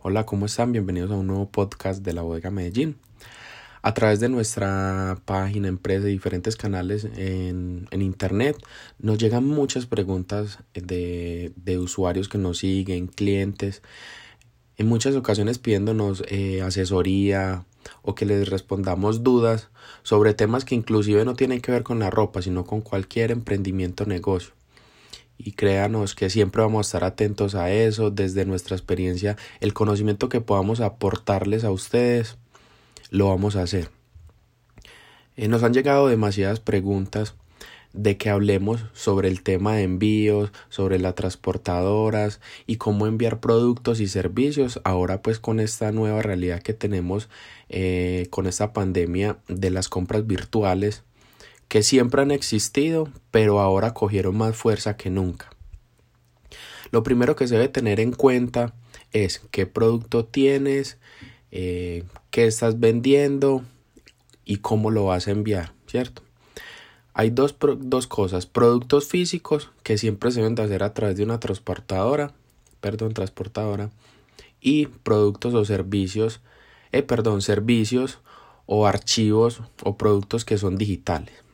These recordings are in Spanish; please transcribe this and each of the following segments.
Hola, ¿cómo están? Bienvenidos a un nuevo podcast de la Bodega Medellín. A través de nuestra página, empresa y diferentes canales en, internet, nos llegan muchas preguntas de, de, usuarios que nos siguen, clientes, en muchas ocasiones pidiéndonos eh, asesoría o que les respondamos dudas sobre temas que inclusive no tienen que ver con la ropa, sino con cualquier emprendimiento o negocio y créanos que siempre vamos a estar atentos a eso desde nuestra experiencia el conocimiento que podamos aportarles a ustedes lo vamos a hacer. Eh, nos han llegado demasiadas preguntas de que hablemos sobre el tema de envíos, sobre las transportadoras y cómo enviar productos y servicios ahora pues con esta nueva realidad que tenemos eh, con esta pandemia de las compras virtuales que siempre han existido, pero ahora cogieron más fuerza que nunca. Lo primero que se debe tener en cuenta es qué producto tienes, eh, qué estás vendiendo y cómo lo vas a enviar, ¿cierto? Hay dos, dos cosas, productos físicos que siempre se deben de hacer a través de una transportadora, perdón, transportadora, y productos o servicios, eh, perdón, servicios o archivos o productos que son digitales.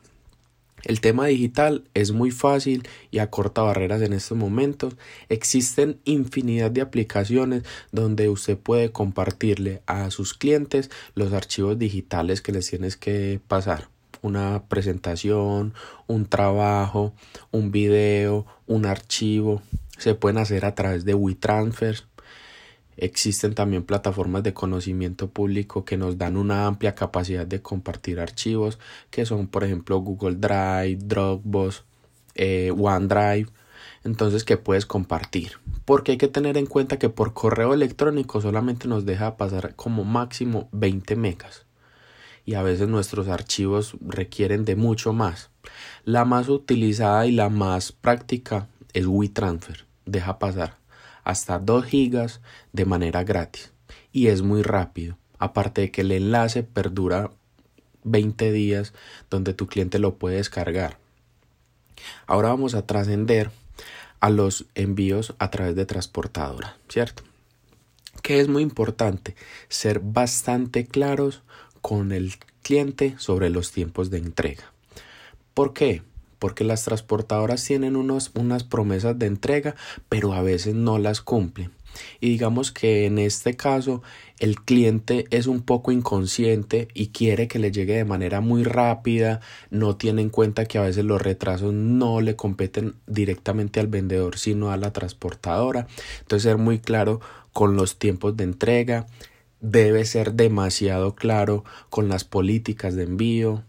El tema digital es muy fácil y acorta barreras en estos momentos. Existen infinidad de aplicaciones donde usted puede compartirle a sus clientes los archivos digitales que les tienes que pasar. Una presentación, un trabajo, un video, un archivo. Se pueden hacer a través de WeTransfer Existen también plataformas de conocimiento público que nos dan una amplia capacidad de compartir archivos, que son por ejemplo Google Drive, Dropbox, eh, OneDrive, entonces que puedes compartir. Porque hay que tener en cuenta que por correo electrónico solamente nos deja pasar como máximo 20 megas y a veces nuestros archivos requieren de mucho más. La más utilizada y la más práctica es WeTransfer, deja pasar hasta 2 gigas de manera gratis y es muy rápido. Aparte de que el enlace perdura 20 días donde tu cliente lo puede descargar. Ahora vamos a trascender a los envíos a través de transportadora, ¿cierto? Que es muy importante ser bastante claros con el cliente sobre los tiempos de entrega. ¿Por qué? Porque las transportadoras tienen unos, unas promesas de entrega, pero a veces no las cumplen. Y digamos que en este caso el cliente es un poco inconsciente y quiere que le llegue de manera muy rápida, no tiene en cuenta que a veces los retrasos no le competen directamente al vendedor, sino a la transportadora. Entonces ser muy claro con los tiempos de entrega, debe ser demasiado claro con las políticas de envío,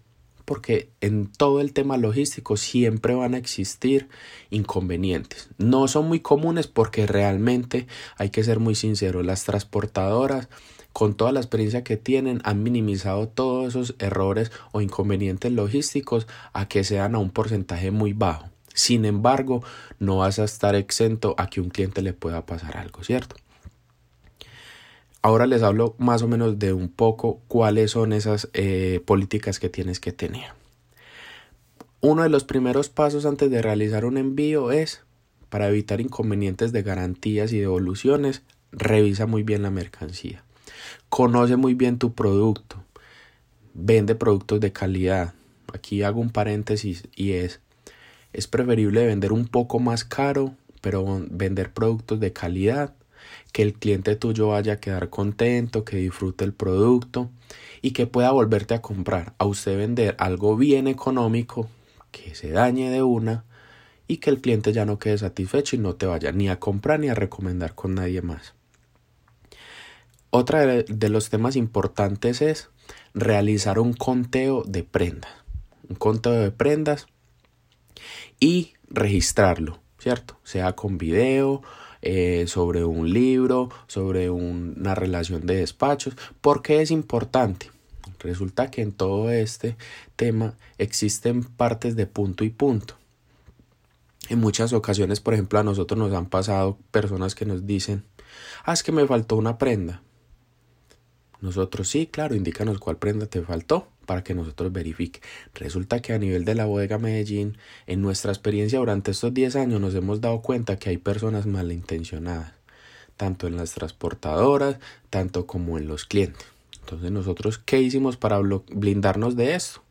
porque en todo el tema logístico siempre van a existir inconvenientes. No son muy comunes porque realmente hay que ser muy sinceros, las transportadoras con toda la experiencia que tienen han minimizado todos esos errores o inconvenientes logísticos a que sean a un porcentaje muy bajo. Sin embargo, no vas a estar exento a que un cliente le pueda pasar algo, ¿cierto? Ahora les hablo más o menos de un poco cuáles son esas eh, políticas que tienes que tener. Uno de los primeros pasos antes de realizar un envío es, para evitar inconvenientes de garantías y devoluciones, revisa muy bien la mercancía. Conoce muy bien tu producto. Vende productos de calidad. Aquí hago un paréntesis y es, es preferible vender un poco más caro, pero vender productos de calidad que el cliente tuyo vaya a quedar contento, que disfrute el producto y que pueda volverte a comprar, a usted vender algo bien económico, que se dañe de una y que el cliente ya no quede satisfecho y no te vaya ni a comprar ni a recomendar con nadie más. Otra de los temas importantes es realizar un conteo de prendas. Un conteo de prendas y registrarlo, ¿cierto? Sea con video, eh, sobre un libro, sobre una relación de despachos. ¿Por qué es importante? Resulta que en todo este tema existen partes de punto y punto. En muchas ocasiones, por ejemplo, a nosotros nos han pasado personas que nos dicen, ah, es que me faltó una prenda. Nosotros sí, claro, indícanos cuál prenda te faltó para que nosotros verifique. Resulta que a nivel de la bodega Medellín, en nuestra experiencia durante estos 10 años nos hemos dado cuenta que hay personas malintencionadas. tanto en las transportadoras, tanto como en los clientes. Entonces nosotros, ¿qué hicimos para blindarnos de esto?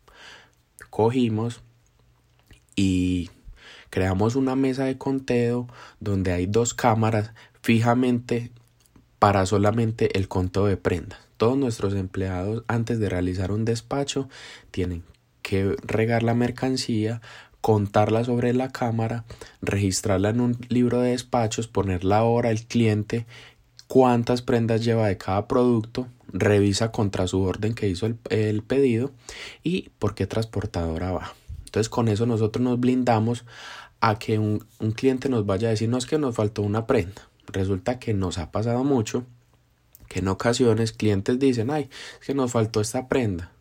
Cogimos y creamos una mesa de conteo donde hay dos cámaras fijamente para solamente el conteo de prendas. Todos nuestros empleados antes de realizar un despacho tienen que regar la mercancía, contarla sobre la cámara, registrarla en un libro de despachos, poner la hora, el cliente, cuántas prendas lleva de cada producto, revisa contra su orden que hizo el, pedido y por qué transportadora va. Entonces con eso nosotros nos blindamos a que un, un cliente nos vaya a decir no es que nos faltó una prenda. Resulta que nos ha pasado mucho que en ocasiones clientes dicen ay es que nos faltó esta prenda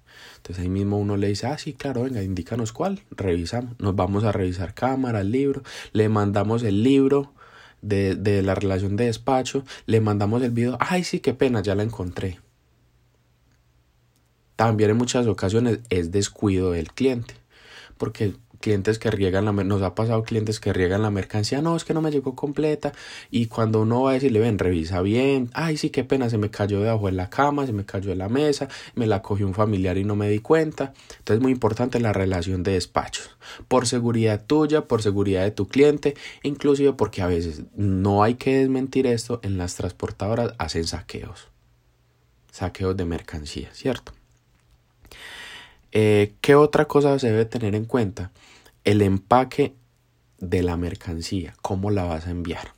entonces ahí mismo uno le dice, ah, sí, claro, venga, indícanos cuál, revisamos, nos vamos a revisar cámara, el libro, le mandamos el libro de, de la relación de despacho, le mandamos el video, ay, sí, qué pena, ya la encontré. También en muchas ocasiones es descuido del cliente, porque clientes que riegan la nos ha pasado clientes que riegan la mercancía, no, es que no me llegó completa y cuando uno va a decirle, ven, revisa bien, ay, sí, qué pena, se me cayó debajo de la cama, se me cayó de la mesa, me la cogió un familiar y no me di cuenta. Entonces es muy importante la relación de despachos, por seguridad tuya, por seguridad de tu cliente, inclusive porque a veces no hay que desmentir esto, en las transportadoras hacen saqueos, saqueos de mercancía, ¿cierto? Eh, ¿Qué otra cosa se debe tener en cuenta? El empaque de la mercancía, cómo la vas a enviar.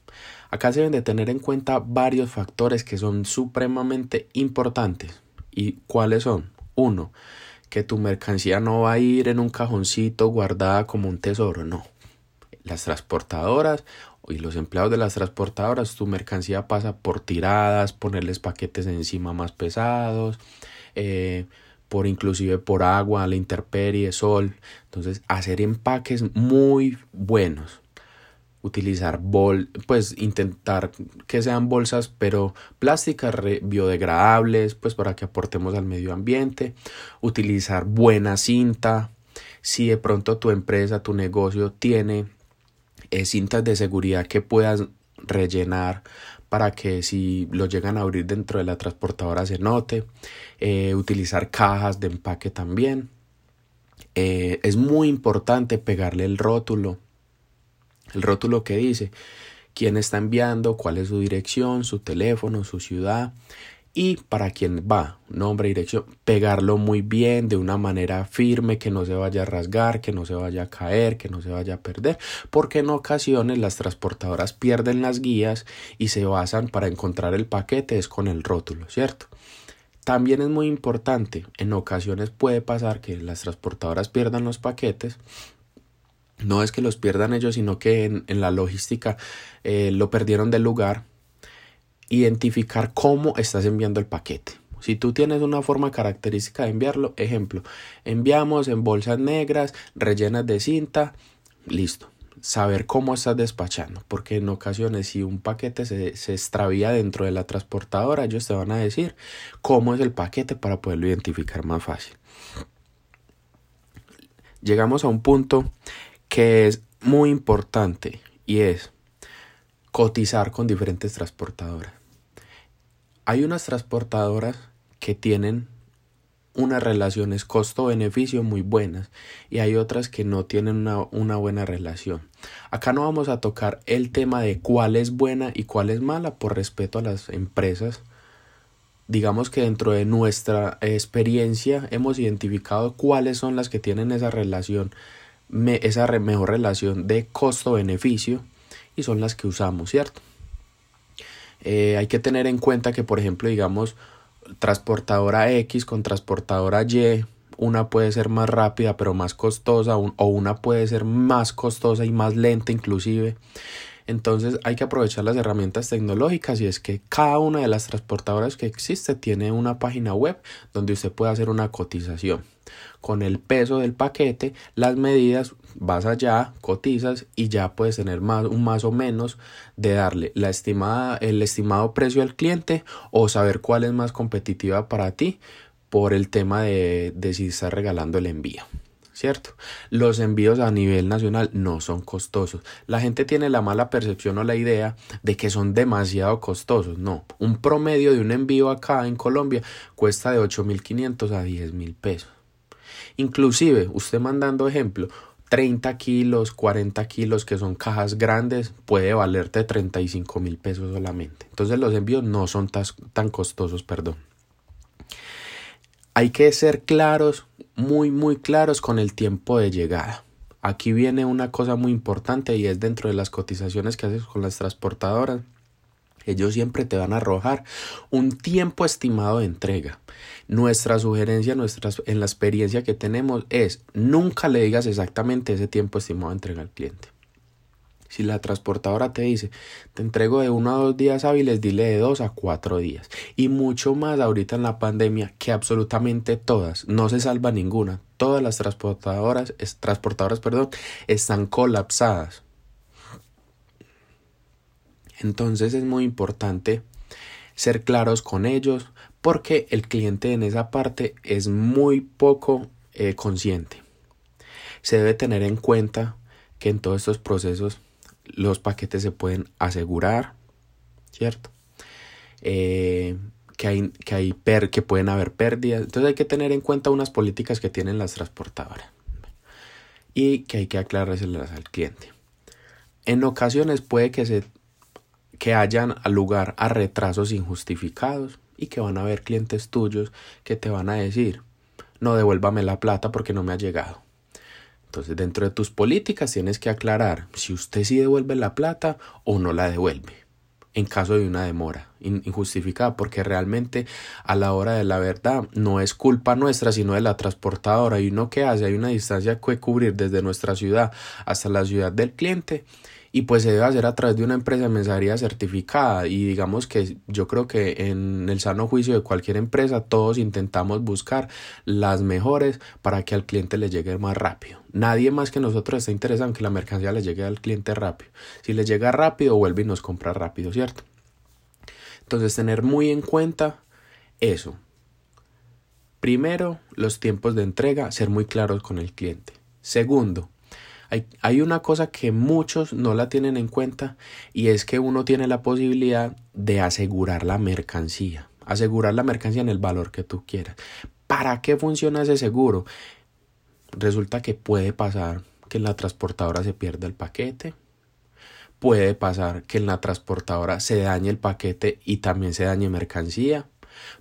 Acá se deben de tener en cuenta varios factores que son supremamente importantes. ¿Y cuáles son? Uno, que tu mercancía no va a ir en un cajoncito guardada como un tesoro, no. Las transportadoras y los empleados de las transportadoras, tu mercancía pasa por tiradas, ponerles paquetes encima más pesados, eh, por inclusive por agua, la intemperie, sol. Entonces, hacer empaques muy buenos. Utilizar bol, pues intentar que sean bolsas, pero plásticas biodegradables, pues para que aportemos al medio ambiente. Utilizar buena cinta. Si de pronto tu empresa, tu negocio tiene eh, cintas de seguridad que puedas rellenar para que si lo llegan a abrir dentro de la transportadora se note. Eh, utilizar cajas de empaque también. Eh, es muy importante pegarle el rótulo. El rótulo que dice quién está enviando, cuál es su dirección, su teléfono, su ciudad y para quién va, nombre, dirección, pegarlo muy bien, de una manera firme, que no se vaya a rasgar, que no se vaya a caer, que no se vaya a perder, porque en ocasiones las transportadoras pierden las guías y se basan para encontrar el paquete es con el rótulo, ¿cierto? También es muy importante, en ocasiones puede pasar que las transportadoras pierdan los paquetes no es que los pierdan ellos, sino que en, la logística eh, lo perdieron del lugar identificar cómo estás enviando el paquete. Si tú tienes una forma característica de enviarlo, ejemplo, enviamos en bolsas negras, rellenas de cinta, listo. Saber cómo estás despachando, porque en ocasiones si un paquete se, se extravía dentro de la transportadora, ellos te van a decir cómo es el paquete para poderlo identificar más fácil. Llegamos a un punto que es muy importante y es cotizar con diferentes transportadoras. Hay unas transportadoras que tienen unas relaciones costo-beneficio muy buenas y hay otras que no tienen una, una, buena relación. Acá no vamos a tocar el tema de cuál es buena y cuál es mala por respeto a las empresas. Digamos que dentro de nuestra experiencia hemos identificado cuáles son las que tienen esa relación, esa mejor relación de costo-beneficio y son las que usamos, ¿cierto? Eh, hay que tener en cuenta que, por ejemplo, digamos, transportadora X con transportadora Y, una puede ser más rápida pero más costosa o una puede ser más costosa y más lenta inclusive. Entonces hay que aprovechar las herramientas tecnológicas y es que cada una de las transportadoras que existe tiene una página web donde usted puede hacer una cotización. Con el peso del paquete, las medidas, vas allá, cotizas y ya puedes tener más, un más o menos de darle la estimada, el estimado precio al cliente o saber cuál es más competitiva para ti por el tema de, de si estás regalando el envío. ¿Cierto? Los envíos a nivel nacional no son costosos. La gente tiene la mala percepción o la idea de que son demasiado costosos. No, un promedio de un envío acá en Colombia cuesta de 8.500 a 10.000 pesos. Inclusive, usted mandando ejemplo, 30 kilos, 40 kilos, que son cajas grandes, puede valerte 35 mil pesos solamente. Entonces los envíos no son tan costosos, perdón. Hay que ser claros muy, muy claros con el tiempo de llegada. Aquí viene una cosa muy importante y es dentro de las cotizaciones que haces con las transportadoras. Ellos siempre te van a arrojar un tiempo estimado de entrega. Nuestra sugerencia en la experiencia que tenemos es nunca le digas exactamente ese tiempo estimado de entrega al cliente. Si la transportadora te dice, te entrego de uno a dos días hábiles, dile de dos a cuatro días. Y mucho más ahorita en la pandemia, que absolutamente todas, no se salva ninguna. Todas las transportadoras, transportadoras, perdón, están colapsadas. Entonces es muy importante ser claros con ellos porque el cliente en esa parte es muy poco eh, consciente. Se debe tener en cuenta que en todos estos procesos los paquetes se pueden asegurar, ¿cierto? Eh, que, hay, que, hay per, que pueden haber pérdidas. Entonces hay que tener en cuenta unas políticas que tienen las transportadoras y que hay que aclarárselas al cliente. En ocasiones puede que, se, que hayan lugar a retrasos injustificados y que van a haber clientes tuyos que te van a decir, no devuélvame la plata porque no me ha llegado. Entonces, dentro de tus políticas tienes que aclarar si usted sí devuelve la plata o no la devuelve en caso de una demora injustificada, porque realmente a la hora de la verdad no es culpa nuestra, sino de la transportadora. Y uno que hace, hay una distancia que cubrir desde nuestra ciudad hasta la ciudad del cliente y pues se debe hacer a través de una empresa de mensajería certificada y digamos que yo creo que en el sano juicio de cualquier empresa todos intentamos buscar las mejores para que al cliente le llegue más rápido. Nadie más que nosotros está interesado en que la mercancía le llegue al cliente rápido. Si le llega rápido, vuelve y nos compra rápido, ¿cierto? Entonces tener muy en cuenta eso. Primero, los tiempos de entrega, ser muy claros con el cliente. Segundo, hay, una cosa que muchos no la tienen en cuenta y es que uno tiene la posibilidad de asegurar la mercancía, asegurar la mercancía en el valor que tú quieras. ¿Para qué funciona ese seguro? Resulta que puede pasar que en la transportadora se pierda el paquete, puede pasar que en la transportadora se dañe el paquete y también se dañe mercancía,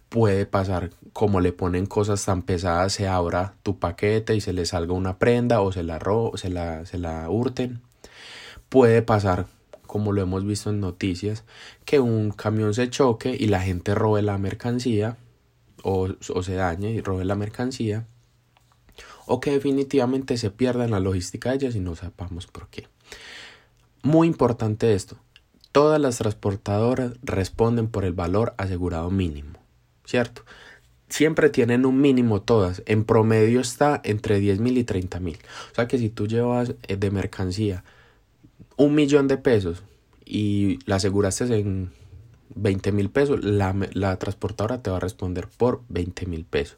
puede pasar como le ponen cosas tan pesadas se abra tu paquete y se le salga una prenda o se la ro se la, se la hurten. Puede pasar como lo hemos visto en noticias que un camión se choque y la gente robe la mercancía o, o se dañe y robe la mercancía o que definitivamente se pierda en la logística de ellas y no sepamos por qué. Muy importante esto todas las transportadoras responden por el valor asegurado mínimo ¿cierto? Siempre tienen un mínimo todas. En promedio está entre 10 mil y 30 mil. O sea que si tú llevas eh, de mercancía un millón de pesos y la aseguraste en 20 mil pesos, la, la, transportadora te va a responder por 20 mil pesos.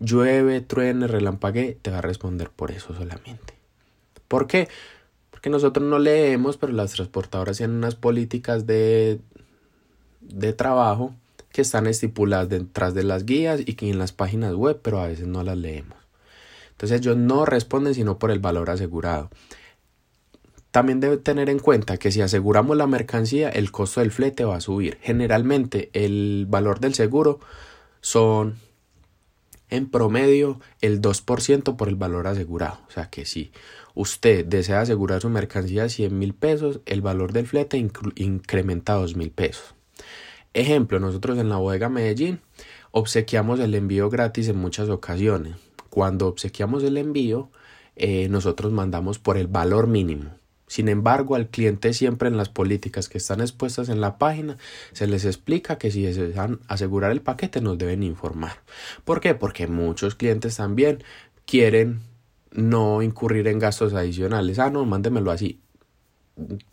Llueve, truene, relampague, te va a responder por eso solamente. ¿Por qué? Porque nosotros no leemos, pero las transportadoras tienen unas políticas de, de trabajo que están estipuladas detrás de las guías y que en las páginas web, pero a veces no las leemos. Entonces ellos no responden sino por el valor asegurado. También debe tener en cuenta que si aseguramos la mercancía, el costo del flete va a subir. Generalmente el valor del seguro son en promedio el 2% por el valor asegurado. O sea que si usted desea asegurar su mercancía a 100 mil pesos, el valor del flete incrementa a 2 mil pesos. Ejemplo, nosotros en la bodega Medellín obsequiamos el envío gratis en muchas ocasiones. Cuando obsequiamos el envío, eh, nosotros mandamos por el valor mínimo. Sin embargo, al cliente siempre en las políticas que están expuestas en la página se les explica que si desean asegurar el paquete nos deben informar. ¿Por qué? Porque muchos clientes también quieren no incurrir en gastos adicionales. Ah, no, mándemelo así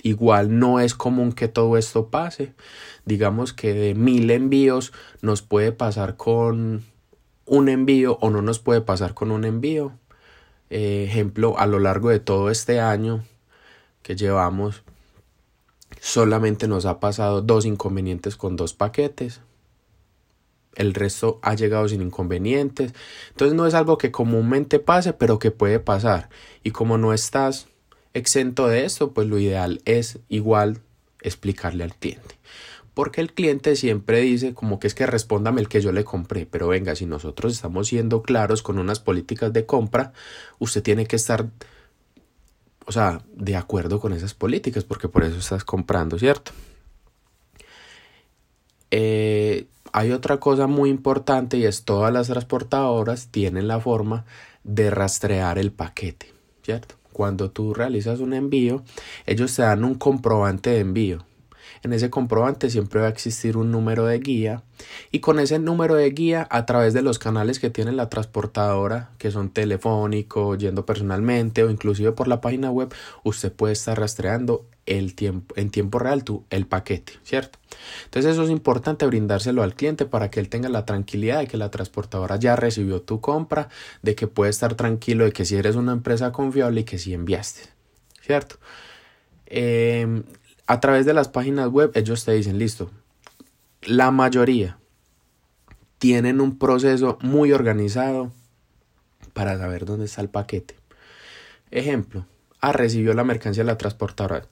igual no es común que todo esto pase. Digamos que de mil envíos nos puede pasar con un envío o no nos puede pasar con un envío. eh, ejemplo, a lo largo de todo este año que llevamos, solamente nos ha pasado dos inconvenientes con dos paquetes. El resto ha llegado sin inconvenientes. Entonces no es algo que comúnmente pase, pero que puede pasar. Y como no estás exento de esto, pues lo ideal es igual explicarle al cliente. Porque el cliente siempre dice como que es que respóndame el que yo le compré. Pero venga, si nosotros estamos siendo claros con unas políticas de compra, usted tiene que estar, o sea, de acuerdo con esas políticas, porque por eso estás comprando, ¿cierto? Eh, hay otra cosa muy importante y es todas las transportadoras tienen la forma de rastrear el paquete, ¿cierto? Cuando tú realizas un envío, ellos te dan un comprobante de envío. En ese comprobante siempre va a existir un número de guía y con ese número de guía a través de los canales que tiene la transportadora, que son telefónico, yendo personalmente o inclusive por la página web, usted puede estar rastreando el tiempo, en tiempo real tu, el paquete, ¿cierto? Entonces eso es importante brindárselo al cliente para que él tenga la tranquilidad de que la transportadora ya recibió tu compra, de que puede estar tranquilo de que si eres una empresa confiable y que si enviaste, ¿cierto? Eh, a través de las páginas web ellos te dicen, listo, la mayoría tienen un proceso muy organizado para saber dónde está el paquete. Ejemplo, ah, recibió la mercancía la transportadora,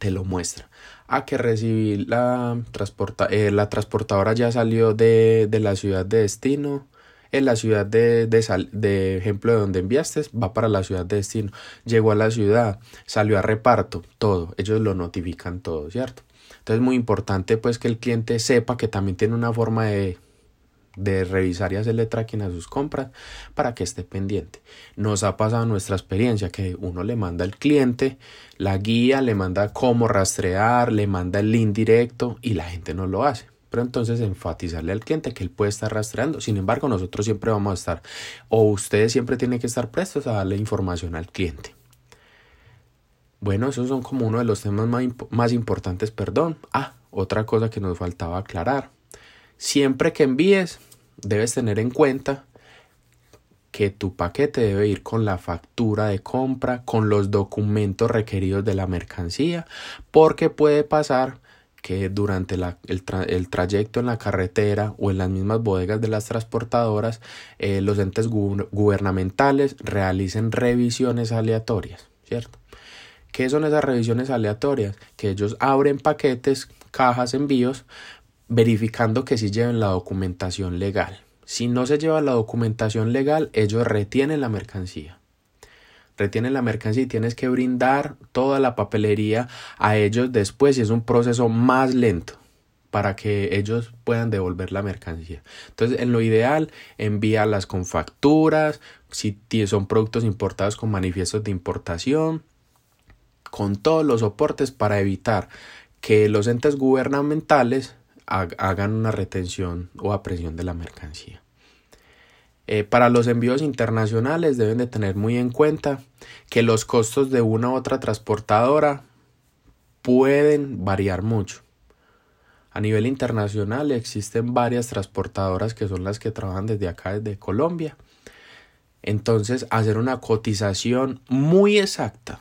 te lo muestra. Ah, que recibí la, transporta eh, la transportadora ya salió de, de la ciudad de destino, en la ciudad de, de, de ejemplo de donde enviaste, va para la ciudad de destino. Llegó a la ciudad, salió a reparto, todo. Ellos lo notifican todo, ¿cierto? Entonces es muy importante pues que el cliente sepa que también tiene una forma de, de revisar y hacerle tracking a sus compras para que esté pendiente. Nos ha pasado nuestra experiencia que uno le manda al cliente la guía, le manda cómo rastrear, le manda el link directo y la gente no lo hace pero entonces enfatizarle al cliente que él puede estar rastreando. Sin embargo, nosotros siempre vamos a estar, o ustedes siempre tienen que estar prestos a darle información al cliente. Bueno, esos son como uno de los temas más, más importantes, perdón. Ah, otra cosa que nos faltaba aclarar. Siempre que envíes, debes tener en cuenta que tu paquete debe ir con la factura de compra, con los documentos requeridos de la mercancía, porque puede pasar que durante el, trayecto en la carretera o en las mismas bodegas de las transportadoras eh, los entes gubernamentales realicen revisiones aleatorias, ¿cierto? ¿Qué son esas revisiones aleatorias? Que ellos abren paquetes, cajas, envíos, verificando que sí lleven la documentación legal. Si no se lleva la documentación legal, ellos retienen la mercancía retienen la mercancía y tienes que brindar toda la papelería a ellos después y es un proceso más lento para que ellos puedan devolver la mercancía. Entonces, en lo ideal, envíalas con facturas, si son productos importados con manifiestos de importación, con todos los soportes para evitar que los entes gubernamentales hagan una retención o apresión de la mercancía. Eh, para los envíos internacionales deben de tener muy en cuenta que los costos de una u otra transportadora pueden variar mucho. A nivel internacional existen varias transportadoras que son las que trabajan desde acá, desde Colombia. Entonces, hacer una cotización muy exacta.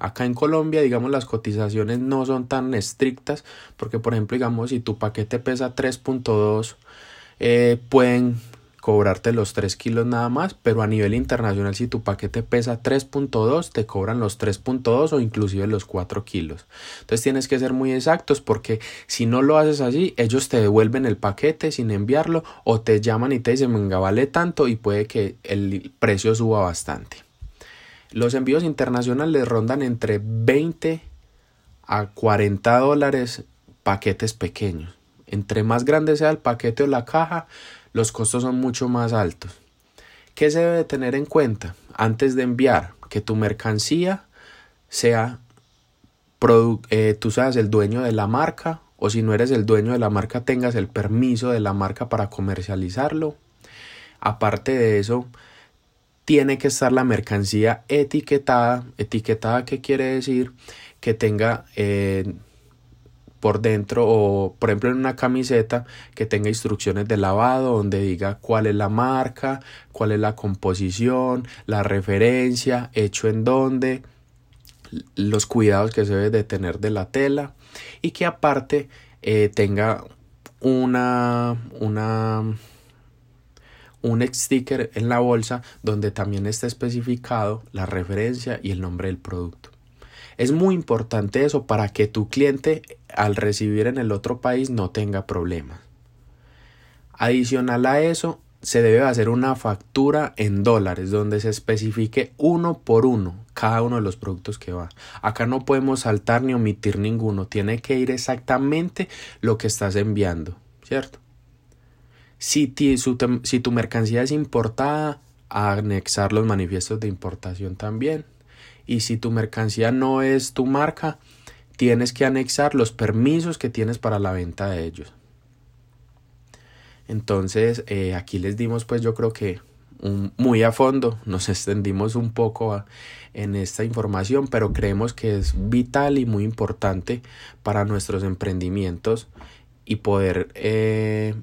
Acá en Colombia, digamos, las cotizaciones no son tan estrictas porque, por ejemplo, digamos, si tu paquete pesa 3.2, eh, pueden cobrarte los 3 kilos nada más, pero a nivel internacional si tu paquete pesa 3.2 te cobran los 3.2 o inclusive los 4 kilos. Entonces tienes que ser muy exactos porque si no lo haces así, ellos te devuelven el paquete sin enviarlo o te llaman y te dicen venga vale tanto y puede que el precio suba bastante. Los envíos internacionales rondan entre 20 a 40 dólares paquetes pequeños. Entre más grande sea el paquete o la caja, los costos son mucho más altos. ¿Qué se debe tener en cuenta antes de enviar? Que tu mercancía sea, eh, tú seas el dueño de la marca o si no eres el dueño de la marca tengas el permiso de la marca para comercializarlo. Aparte de eso, tiene que estar la mercancía etiquetada. Etiquetada, ¿qué quiere decir? Que tenga eh, por dentro o por ejemplo en una camiseta que tenga instrucciones de lavado donde diga cuál es la marca, cuál es la composición, la referencia, hecho en dónde, los cuidados que se debe de tener de la tela y que aparte eh, tenga una, una un sticker en la bolsa donde también está especificado la referencia y el nombre del producto. Es muy importante eso para que tu cliente al recibir en el otro país no tenga problemas. Adicional a eso, se debe hacer una factura en dólares donde se especifique uno por uno cada uno de los productos que va. Acá no podemos saltar ni omitir ninguno, tiene que ir exactamente lo que estás enviando, ¿cierto? Si, si tu mercancía es importada, anexar los manifiestos de importación también. Y si tu mercancía no es tu marca, tienes que anexar los permisos que tienes para la venta de ellos. Entonces, eh, aquí les dimos, pues yo creo que muy a fondo, nos extendimos un poco en esta información, pero creemos que es vital y muy importante para nuestros emprendimientos y poder eh,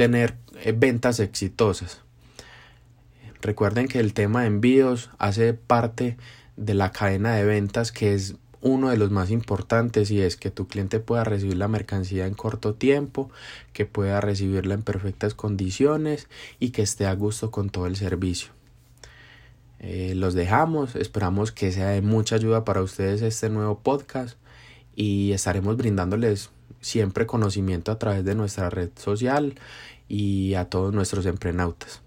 tener eh, ventas exitosas. Recuerden que el tema de envíos hace parte de la cadena de ventas que es uno de los más importantes y es que tu cliente pueda recibir la mercancía en corto tiempo, que pueda recibirla en perfectas condiciones y que esté a gusto con todo el servicio. Eh, los dejamos, esperamos que sea de mucha ayuda para ustedes este nuevo podcast y estaremos brindándoles siempre conocimiento a través de nuestra red social y a todos nuestros emprenautas.